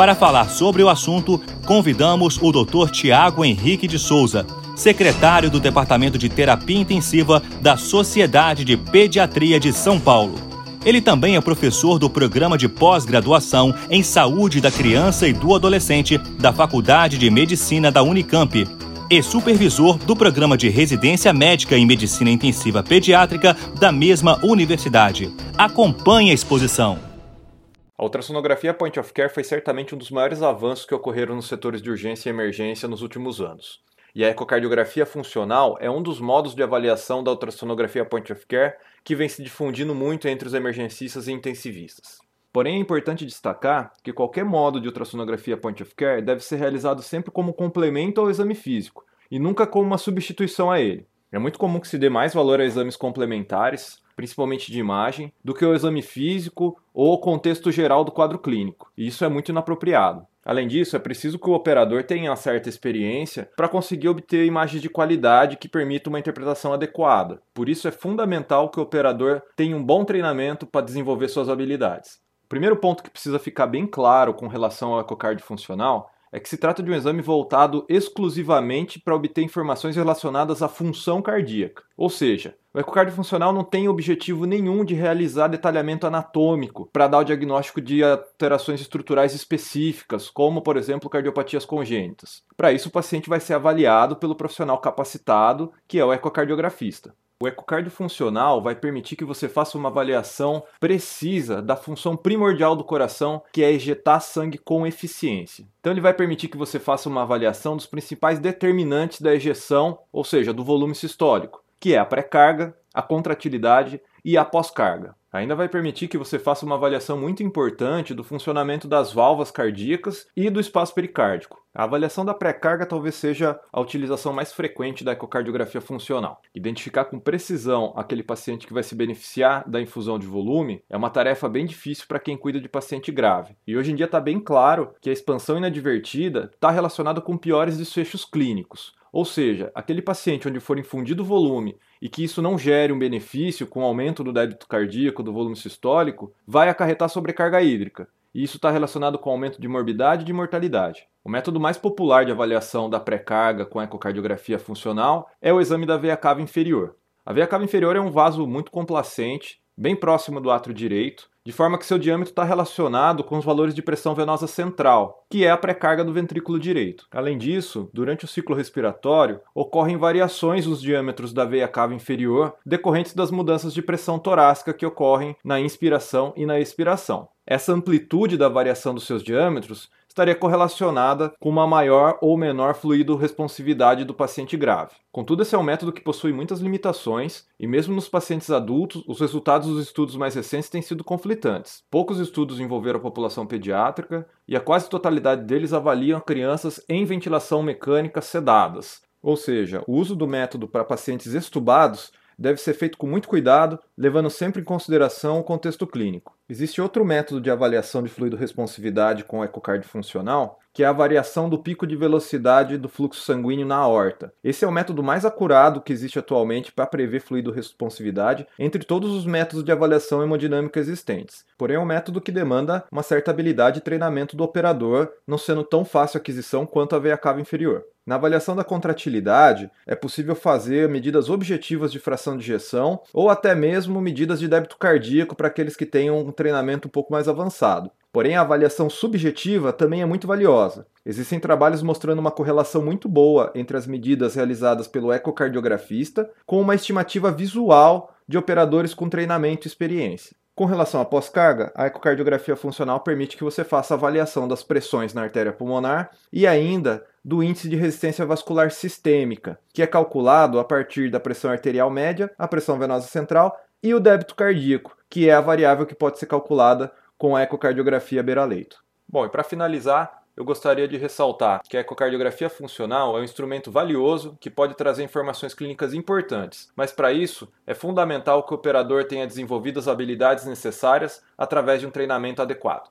para falar sobre o assunto, convidamos o Dr. Tiago Henrique de Souza, secretário do Departamento de Terapia Intensiva da Sociedade de Pediatria de São Paulo. Ele também é professor do programa de pós-graduação em Saúde da Criança e do Adolescente da Faculdade de Medicina da Unicamp e supervisor do programa de residência médica em medicina intensiva pediátrica da mesma universidade. Acompanhe a exposição. A ultrassonografia point of care foi certamente um dos maiores avanços que ocorreram nos setores de urgência e emergência nos últimos anos. E a ecocardiografia funcional é um dos modos de avaliação da ultrassonografia point of care que vem se difundindo muito entre os emergencistas e intensivistas. Porém, é importante destacar que qualquer modo de ultrassonografia point of care deve ser realizado sempre como complemento ao exame físico e nunca como uma substituição a ele. É muito comum que se dê mais valor a exames complementares, principalmente de imagem, do que o exame físico ou o contexto geral do quadro clínico. E isso é muito inapropriado. Além disso, é preciso que o operador tenha uma certa experiência para conseguir obter imagens de qualidade que permitam uma interpretação adequada. Por isso, é fundamental que o operador tenha um bom treinamento para desenvolver suas habilidades. O primeiro ponto que precisa ficar bem claro com relação ao ecocardio funcional é que se trata de um exame voltado exclusivamente para obter informações relacionadas à função cardíaca. Ou seja, o ecocardio funcional não tem objetivo nenhum de realizar detalhamento anatômico para dar o diagnóstico de alterações estruturais específicas, como, por exemplo, cardiopatias congênitas. Para isso, o paciente vai ser avaliado pelo profissional capacitado, que é o ecocardiografista. O ecocardio funcional vai permitir que você faça uma avaliação precisa da função primordial do coração, que é ejetar sangue com eficiência. Então ele vai permitir que você faça uma avaliação dos principais determinantes da ejeção, ou seja, do volume sistólico, que é a pré-carga, a contratilidade e a pós-carga. Ainda vai permitir que você faça uma avaliação muito importante do funcionamento das válvulas cardíacas e do espaço pericárdico. A avaliação da pré-carga talvez seja a utilização mais frequente da ecocardiografia funcional. Identificar com precisão aquele paciente que vai se beneficiar da infusão de volume é uma tarefa bem difícil para quem cuida de paciente grave. E hoje em dia está bem claro que a expansão inadvertida está relacionada com piores desfechos clínicos. Ou seja, aquele paciente onde for infundido volume e que isso não gere um benefício com o aumento do débito cardíaco, do volume sistólico, vai acarretar sobrecarga hídrica. E isso está relacionado com aumento de morbidade e de mortalidade. O método mais popular de avaliação da pré-carga com ecocardiografia funcional é o exame da veia cava inferior. A veia cava inferior é um vaso muito complacente, bem próximo do átrio direito, de forma que seu diâmetro está relacionado com os valores de pressão venosa central, que é a pré-carga do ventrículo direito. Além disso, durante o ciclo respiratório, ocorrem variações nos diâmetros da veia cava inferior decorrentes das mudanças de pressão torácica que ocorrem na inspiração e na expiração. Essa amplitude da variação dos seus diâmetros estaria correlacionada com uma maior ou menor fluido responsividade do paciente grave. Contudo, esse é um método que possui muitas limitações e mesmo nos pacientes adultos, os resultados dos estudos mais recentes têm sido conflitantes. Poucos estudos envolveram a população pediátrica e a quase totalidade deles avaliam crianças em ventilação mecânica sedadas. Ou seja, o uso do método para pacientes estubados deve ser feito com muito cuidado, levando sempre em consideração o contexto clínico. Existe outro método de avaliação de fluido responsividade com ecocardio funcional, que é a variação do pico de velocidade do fluxo sanguíneo na aorta. Esse é o método mais acurado que existe atualmente para prever fluido responsividade entre todos os métodos de avaliação hemodinâmica existentes. Porém, é um método que demanda uma certa habilidade e treinamento do operador, não sendo tão fácil a aquisição quanto a veia cava inferior. Na avaliação da contratilidade, é possível fazer medidas objetivas de fração de ejeção ou até mesmo medidas de débito cardíaco para aqueles que tenham um treinamento um pouco mais avançado. Porém, a avaliação subjetiva também é muito valiosa. Existem trabalhos mostrando uma correlação muito boa entre as medidas realizadas pelo ecocardiografista com uma estimativa visual de operadores com treinamento e experiência. Com relação à pós-carga, a ecocardiografia funcional permite que você faça avaliação das pressões na artéria pulmonar e ainda do índice de resistência vascular sistêmica, que é calculado a partir da pressão arterial média, a pressão venosa central e o débito cardíaco, que é a variável que pode ser calculada com a ecocardiografia beira-leito. Bom, e para finalizar, eu gostaria de ressaltar que a ecocardiografia funcional é um instrumento valioso que pode trazer informações clínicas importantes, mas para isso é fundamental que o operador tenha desenvolvido as habilidades necessárias através de um treinamento adequado.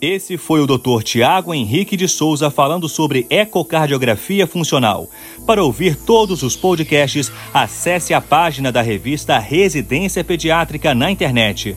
Esse foi o Dr. Tiago Henrique de Souza falando sobre ecocardiografia funcional. Para ouvir todos os podcasts, acesse a página da revista Residência Pediátrica na internet.